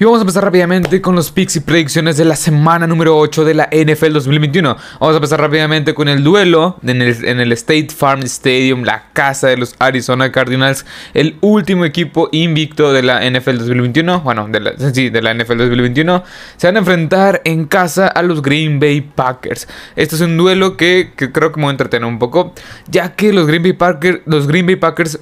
Y vamos a empezar rápidamente con los picks y predicciones de la semana número 8 de la NFL 2021. Vamos a empezar rápidamente con el duelo en el, State Farm Stadium, la casa de los Arizona Cardinals, el último equipo invicto de la NFL 2021. Bueno, de la, sí, de la NFL 2021. Se van a enfrentar en casa a los Green Bay Packers. Este es un duelo que, creo que me va a entretener un poco, ya que los Green Bay los Green Bay Packers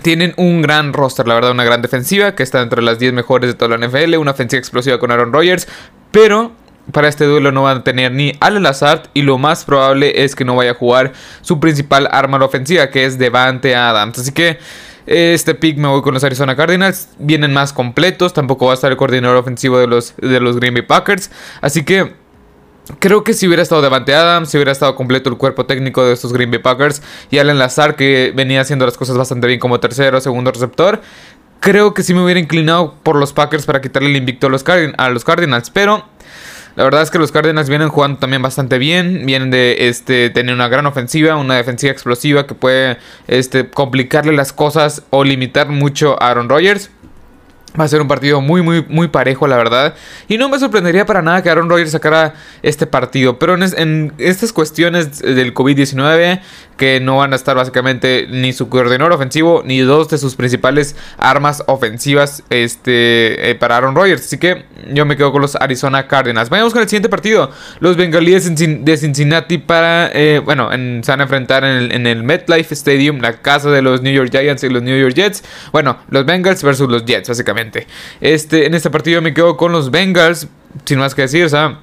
tienen un gran roster, la verdad, una gran defensiva que está entre las 10 mejores de toda la NFL, una ofensiva explosiva con Aaron Rodgers, pero para este duelo no van a tener ni Al Lazard y lo más probable es que no vaya a jugar su principal arma ofensiva, que es Devante Adams. Así que este pick me voy con los Arizona Cardinals, vienen más completos, tampoco va a estar el coordinador ofensivo de los, de los Green Bay Packers, así que Creo que si hubiera estado Devante Adams, si hubiera estado completo el cuerpo técnico de estos Green Bay Packers y Alan Lazar, que venía haciendo las cosas bastante bien como tercero segundo receptor, creo que sí me hubiera inclinado por los Packers para quitarle el invicto a los, a los Cardinals. Pero la verdad es que los Cardinals vienen jugando también bastante bien. Vienen de este, tener una gran ofensiva, una defensiva explosiva que puede este, complicarle las cosas o limitar mucho a Aaron Rodgers. Va a ser un partido muy, muy, muy parejo, la verdad. Y no me sorprendería para nada que Aaron Rodgers sacara este partido. Pero en, estas cuestiones del COVID-19, que no van a estar básicamente ni su coordinador ofensivo, ni dos de sus principales armas ofensivas este, eh, para Aaron Rodgers. Así que yo me quedo con los Arizona Cardinals. Vayamos con el siguiente partido. Los Bengalíes de Cincinnati para, eh, bueno, se van a enfrentar en el, en el MetLife Stadium, la casa de los New York Giants y los New York Jets. Bueno, los Bengals versus los Jets, básicamente. Este, en este partido me quedo con los Bengals, sin más que decir, o sea...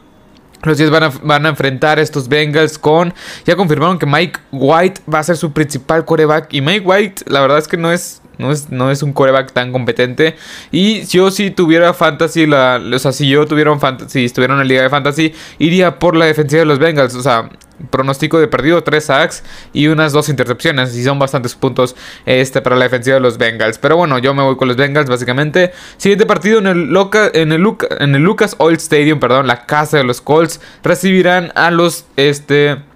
Los Jets van a, van a, enfrentar a estos Bengals con... Ya confirmaron que Mike White va a ser su principal coreback. Y Mike White, la verdad es que no es, no es, no es un coreback tan competente. Y yo si tuviera fantasy, la, o sea, si yo tuviera un fantasy, si estuviera en la liga de fantasy, iría por la defensiva de los Bengals. O sea, pronóstico de perdido, 3 sacks y unas 2 intercepciones. Y son bastantes puntos este, para la defensiva de los Bengals. Pero bueno, yo me voy con los Bengals básicamente. Siguiente partido en el, en el, en el Lucas Oil Stadium, perdón, la casa de los Colts. Recibirán a los... Este,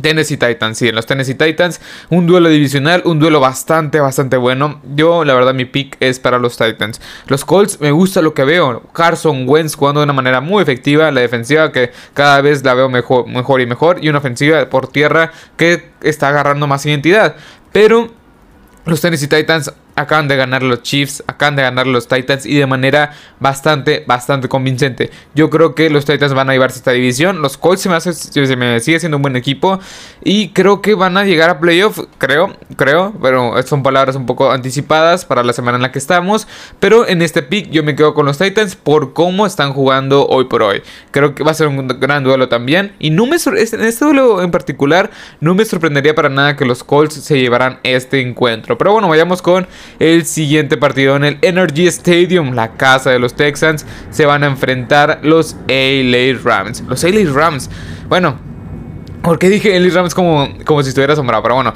Tennessee Titans, sí, en los Tennessee Titans, un duelo divisional, un duelo bastante, bastante bueno. Yo, la verdad, mi pick es para los Titans. Los Colts, me gusta lo que veo. Carson Wentz jugando de una manera muy efectiva, la defensiva que cada vez la veo mejor, mejor y mejor, y una ofensiva por tierra que está agarrando más identidad. Pero los Tennessee Titans acaban de ganar los Chiefs, acaban de ganar los Titans y de manera bastante, bastante convincente. Yo creo que los Titans van a llevarse esta división. Los Colts se me, sigue siendo un buen equipo y creo que van a llegar a playoff, creo, creo, pero son palabras un poco anticipadas para la semana en la que estamos. Pero en este pick yo me quedo con los Titans por cómo están jugando hoy por hoy. Creo que va a ser un gran duelo también y no me en este duelo en particular no me sorprendería para nada que los Colts se llevaran este encuentro. Pero bueno, vayamos con el siguiente partido en el Energy Stadium, la casa de los Texans, se van a enfrentar los LA Rams. Los LA Rams, bueno, porque dije Ellis Rams como, como si estuviera asombrado? Pero bueno,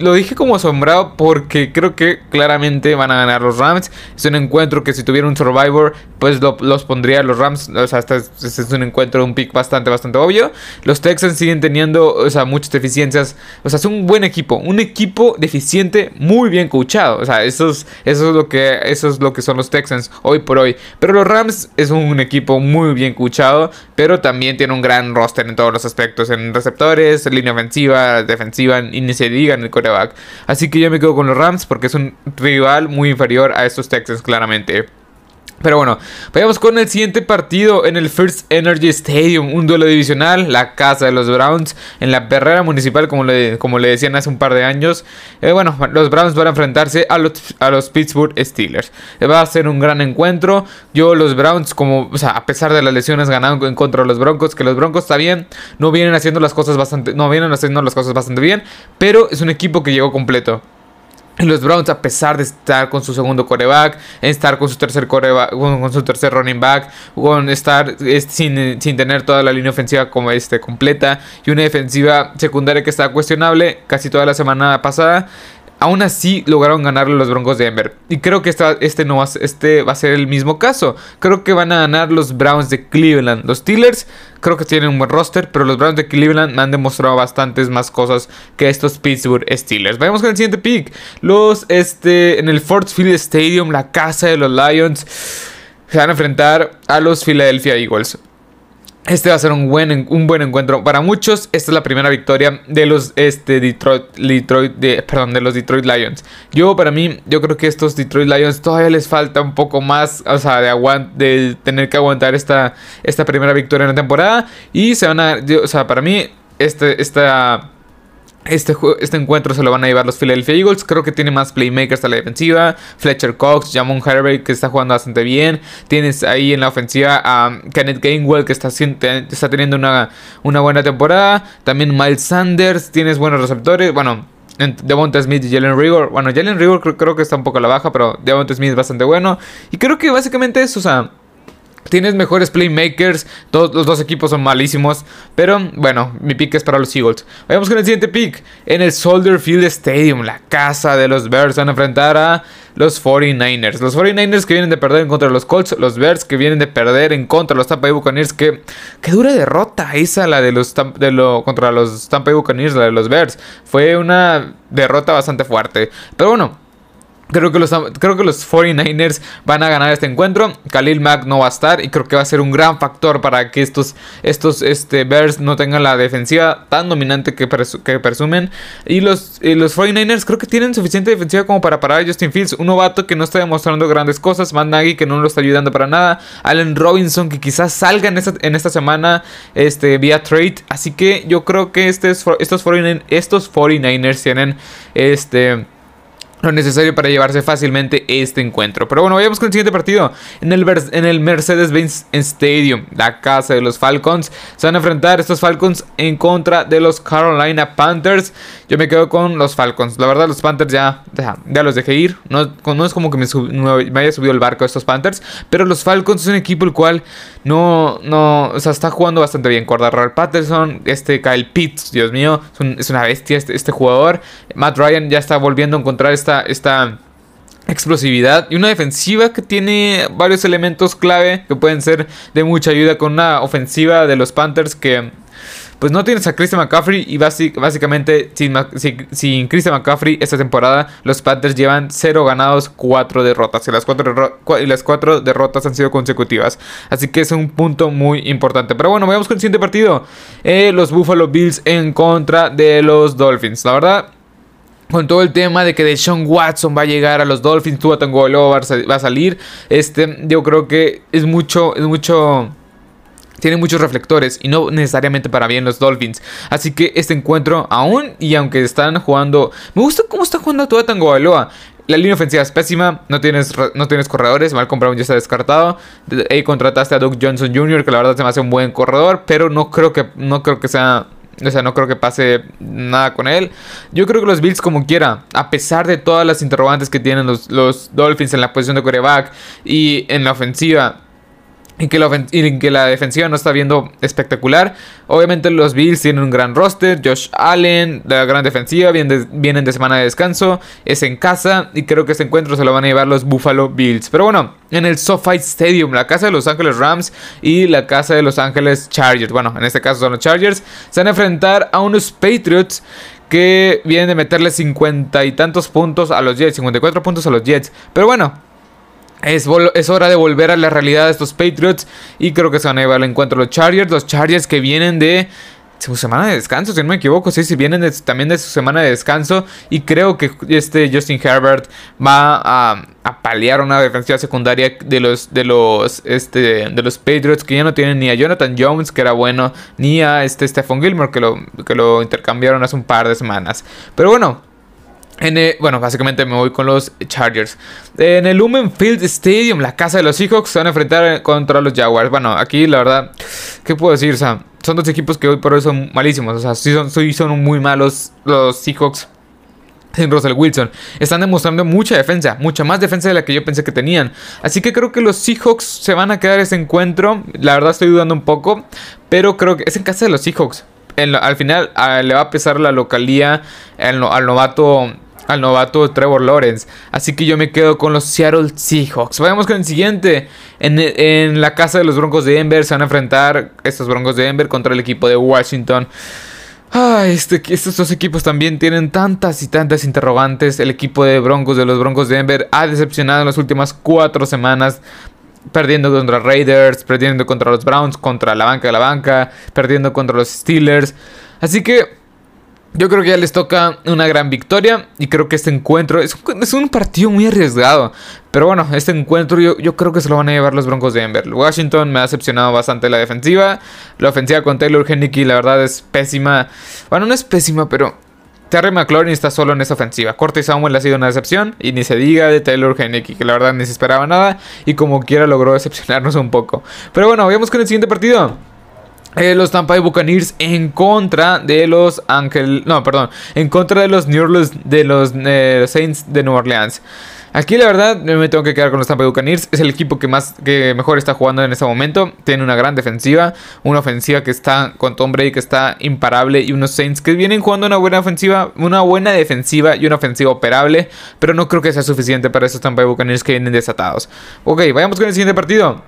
lo dije como asombrado porque creo que claramente van a ganar los Rams. Es un encuentro que si tuviera un Survivor, pues los pondría los Rams. O sea, este es, este es, un encuentro, un pick bastante, bastante obvio. Los Texans siguen teniendo, o sea, muchas deficiencias. O sea, es un buen equipo. Un equipo deficiente, muy bien coachado. O sea, eso es, eso es, lo, que, eso es lo que son los Texans hoy por hoy. Pero los Rams es un equipo muy bien coachado. Pero también tiene un gran roster en todos los aspectos. En línea ofensiva, defensiva y ni se diga en el coreback. Así que yo me quedo con los Rams porque es un rival muy inferior a estos Texans claramente. Pero bueno, vayamos con el siguiente partido en el First Energy Stadium, un duelo divisional, la casa de los Browns en la perrera municipal, como le, como le decían hace un par de años. Eh, bueno, los Browns van a enfrentarse a los, a los Pittsburgh Steelers. Eh, va a ser un gran encuentro. Yo, los Browns, como, o sea, a pesar de las lesiones, ganaron en contra de los Broncos, que los Broncos está bien, no vienen haciendo las cosas bastante, no vienen haciendo las cosas bastante bien, pero es un equipo que llegó completo los Browns, a pesar de estar con su segundo coreback, estar con su tercer coreback, con su tercer running back, con estar sin, sin, tener toda la línea ofensiva como este completa y una defensiva secundaria que está cuestionable casi toda la semana pasada, Aún así lograron ganarle los Broncos de Denver. Y creo que este, no va, este va a ser el mismo caso. Creo que van a ganar los Browns de Cleveland. Los Steelers creo que tienen un buen roster, pero los Browns de Cleveland me han demostrado bastantes más cosas que estos Pittsburgh Steelers. Vamos con el siguiente pick. Los este en el Ford Field Stadium, la casa de los Lions. se van a enfrentar a los Philadelphia Eagles. Este va a ser un buen, un buen encuentro para muchos. Esta es la primera victoria de los este, Detroit, Detroit de, perdón, de los Detroit Lions. Yo, para mí, yo creo que estos Detroit Lions todavía les falta un poco más, o sea, de, de tener que aguantar esta, esta primera victoria en la temporada. Y se van a, o sea, para mí, este, esta este, este, encuentro se lo van a llevar los Philadelphia Eagles. Creo que tiene más playmakers a la defensiva. Fletcher Cox, Jamon Harvey que está jugando bastante bien. Tienes ahí en la ofensiva a Kenneth Gainwell que está, está teniendo una, una buena temporada. También Miles Sanders. Tienes buenos receptores. Bueno, Devonta Smith y Jalen Rigor. Bueno, Jalen Rigor creo, creo, que está un poco a la baja, pero Devonta Smith es bastante bueno. Y creo que básicamente es, o sea, Tienes mejores playmakers. Todos los dos equipos son malísimos. Pero bueno, mi pick es para los Eagles. Vayamos con el siguiente pick. En el Soldier Field Stadium, la casa de los Bears, van a enfrentar a los 49ers. Los 49ers que vienen de perder en contra de los Colts. Los Bears que vienen de perder en contra de los Tampa Bay Buccaneers. Que, que dura derrota esa, la de los contra los Tampa Bay Buccaneers, la de los Bears. Fue una derrota bastante fuerte. Pero bueno. Creo que, los, creo que los 49ers van a ganar este encuentro. Khalil Mack no va a estar y creo que va a ser un gran factor para que estos, estos este, Bears no tengan la defensiva tan dominante que, que presumen. Y los, los 49ers creo que tienen suficiente defensiva como para parar a Justin Fields. Un novato que no está demostrando grandes cosas. Matt Nagy que no lo está ayudando para nada. Allen Robinson que quizás salga en esta, semana este, vía trade. Así que yo creo que este estos, 49, estos 49ers tienen este lo necesario para llevarse fácilmente este encuentro. Pero bueno, vayamos con el siguiente partido. En el, en el Mercedes-Benz Stadium, la casa de los Falcons, se van a enfrentar estos Falcons en contra de los Carolina Panthers. Yo me quedo con los Falcons. La verdad, los Panthers ya, ya, los dejé ir. No, no es como que me, me, haya subido el barco estos Panthers. Pero los Falcons es un equipo el cual no, no, o sea, está jugando bastante bien. Cordarral Patterson, este Kyle Pitts, Dios mío, es, una bestia este, este jugador. Matt Ryan ya está volviendo a encontrar esta esta, explosividad y una defensiva que tiene varios elementos clave que pueden ser de mucha ayuda con una ofensiva de los Panthers que pues no tienes a Christian McCaffrey y básicamente sin, sin, Christian McCaffrey esta temporada los Panthers llevan 0 ganados, 4 derrotas y las 4 y derrotas han sido consecutivas. Así que es un punto muy importante. Pero bueno, vamos con el siguiente partido. Eh, los Buffalo Bills en contra de los Dolphins. La verdad con todo el tema de que Deshaun Watson va a llegar a los Dolphins, Tua Tagovailoa va a salir, este, yo creo que es mucho, es mucho, tiene muchos reflectores y no necesariamente para bien los Dolphins. Así que este encuentro, aún y aunque están jugando, me gusta cómo está jugando Tua Tagovailoa. La línea ofensiva es pésima, no tienes, no tienes corredores, Malcolm Brown ya está descartado. Ahí contrataste a Doug Johnson Jr., que la verdad se me hace un buen corredor, pero no creo que, no creo que sea o sea, no creo que pase nada con él. Yo creo que los Bills, como quiera, a pesar de todas las interrogantes que tienen los, los Dolphins en la posición de coreback y en la ofensiva, y que, la que la defensiva no está viendo espectacular. Obviamente los Bills tienen un gran roster. Josh Allen, la gran defensiva, vienen de, vienen de semana de descanso. Es en casa y creo que este encuentro se lo van a llevar los Buffalo Bills. Pero bueno, en el SoFi Stadium, la casa de Los Ángeles Rams y la casa de Los Ángeles Chargers. Bueno, en este caso son los Chargers. Se van a enfrentar a unos Patriots que vienen de meterle 50 y tantos puntos a los Jets, 54 puntos a los Jets. Pero bueno, es, es, hora de volver a la realidad de estos Patriots. Y creo que se van a llevar al encuentro los Chargers. Los Chargers que vienen de su semana de descanso, si no me equivoco. Sí, sí, vienen también de su semana de descanso. Y creo que este Justin Herbert va a, a paliar una defensiva secundaria de los, de, los, este, de los Patriots. Que ya no tienen ni a Jonathan Jones, que era bueno, ni a este Stephon Gilmore, que lo, que lo intercambiaron hace un par de semanas. Pero bueno, bueno, básicamente me voy con los Chargers. En el Lumen Field Stadium, la casa de los Seahawks, se van a enfrentar contra los Jaguars. Bueno, aquí la verdad, ¿qué puedo decir? O sea, son dos equipos que hoy por hoy son malísimos. O sea, sí son, son muy malos los Seahawks sin Russell Wilson. Están demostrando mucha defensa, mucha más defensa de la que yo pensé que tenían. Así que creo que los Seahawks se van a quedar ese encuentro. La verdad estoy dudando un poco, pero creo que es en casa de los Seahawks. al final le va a pesar la localía al novato al novato Trevor Lawrence. Así que yo me quedo con los Seattle Seahawks. Vayamos con el siguiente. En, la casa de los Broncos de Denver se van a enfrentar estos Broncos de Denver contra el equipo de Washington. Ay, este, estos dos equipos también tienen tantas y tantas interrogantes. El equipo de Broncos de los Broncos de Denver ha decepcionado en las últimas cuatro semanas. perdiendo contra Raiders, perdiendo contra los Browns, contra la banca de la banca, perdiendo contra los Steelers. Así que yo creo que ya les toca una gran victoria y creo que este encuentro es un, partido muy arriesgado. Pero bueno, este encuentro yo, creo que se lo van a llevar los Broncos de Denver. Washington me ha decepcionado bastante la defensiva. La ofensiva con Taylor Henneke la verdad es pésima. Bueno, no es pésima, pero Terry McLaurin está solo en esa ofensiva. Corte Samuel ha sido una decepción. Y ni se diga de Taylor Henneke, que la verdad ni se esperaba nada. Y como quiera logró decepcionarnos un poco. Pero bueno, vamos con el siguiente partido. Eh, los Tampa Bay Buccaneers en contra de los Ángel, no, perdón, en contra de los New Orleans, de los eh, Saints de Nueva Orleans. Aquí la verdad me tengo que quedar con los Tampa Bay Buccaneers. Es el equipo que más que mejor está jugando en este momento. Tiene una gran defensiva, una ofensiva que está con Tom Brady que está imparable y unos Saints que vienen jugando una buena ofensiva, una buena defensiva y una ofensiva operable, pero no creo que sea suficiente para esos Tampa Bay Buccaneers que vienen desatados. Ok, vayamos con el siguiente partido.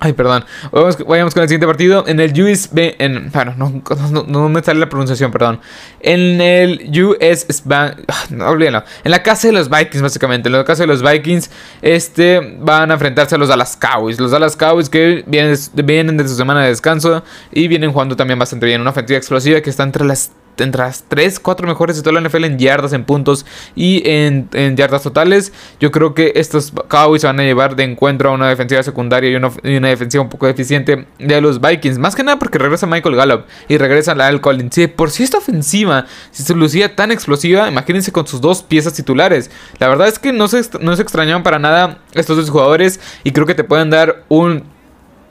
Ay, perdón. Vayamos, con el siguiente partido. En el US... En, bueno, no, me sale la pronunciación, perdón. En el US... Ah, no, olvídenlo. En la casa de los Vikings, básicamente. En la casa de los Vikings, este, van a enfrentarse a los Dallas Cowboys. Los Dallas Cowboys que vienen, de su semana de descanso y vienen jugando también bastante bien. Una ofensiva explosiva que está entre las entre las 3, 4 mejores de toda la NFL en yardas, en puntos y en, yardas totales. Yo creo que estos Cowboys van a llevar de encuentro a una defensiva secundaria y una, defensiva un poco deficiente de los Vikings. Más que nada porque regresa Michael Gallup y regresa la Al Collins. Si por si esta ofensiva, si se lucía tan explosiva, imagínense con sus dos piezas titulares. La verdad es que no se, no se extrañaban para nada estos dos jugadores y creo que te pueden dar un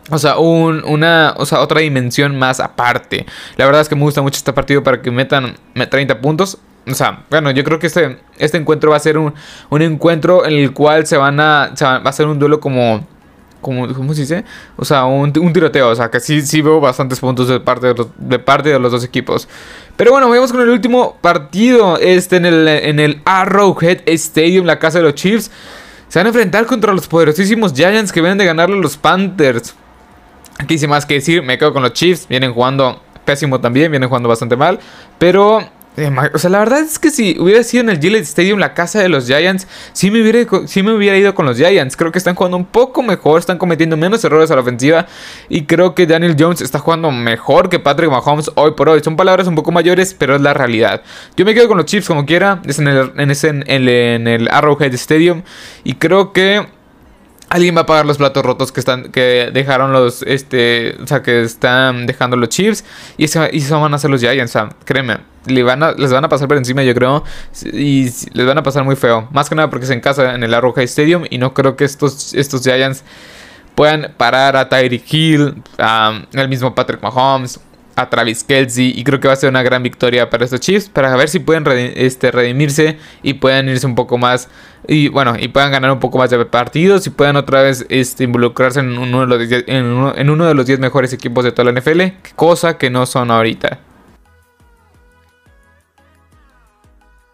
o sea, un, una, o sea, otra dimensión más aparte. La verdad es que me gusta mucho este partido para que metan 30 puntos. O sea, bueno, yo creo que este, este encuentro va a ser un, un encuentro en el cual se van a, va a ser un duelo como, como ¿cómo se dice? O sea, un, un, tiroteo. O sea, que sí, sí veo bastantes puntos de parte de, los, parte de los dos equipos. Pero bueno, vamos con el último partido. Este en el, en el Arrowhead Stadium, la casa de los Chiefs. Se van a enfrentar contra los poderosísimos Giants que vienen de ganarle a los Panthers. Aquí sin más que decir, me quedo con los Chiefs. Vienen jugando pésimo también, vienen jugando bastante mal. Pero, o sea, la verdad es que si hubiera sido en el Gillette Stadium la casa de los Giants, sí me, hubiera, sí me hubiera ido con los Giants. Creo que están jugando un poco mejor, están cometiendo menos errores a la ofensiva. Y creo que Daniel Jones está jugando mejor que Patrick Mahomes hoy por hoy. Son palabras un poco mayores, pero es la realidad. Yo me quedo con los Chiefs como quiera. Es en el, en, ese, en el Arrowhead Stadium. Y creo que Alguien va a pagar los platos rotos que están que dejaron los este, o sea, que están dejando los Chiefs y eso, y eso van a ser los Giants, o sea, créeme, les van a, les van a pasar por encima, yo creo, y les van a pasar muy feo, más que nada porque es en casa en el Arrowhead Stadium y no creo que estos estos Giants puedan parar a Tyreek Hill, a el mismo Patrick Mahomes, a Travis Kelsey y creo que va a ser una gran victoria para estos Chiefs para ver si pueden este, redimirse y puedan irse un poco más y bueno y puedan ganar un poco más de partidos y puedan otra vez este, involucrarse en uno, de los en uno, de los 10 mejores equipos de toda la NFL cosa que no son ahorita.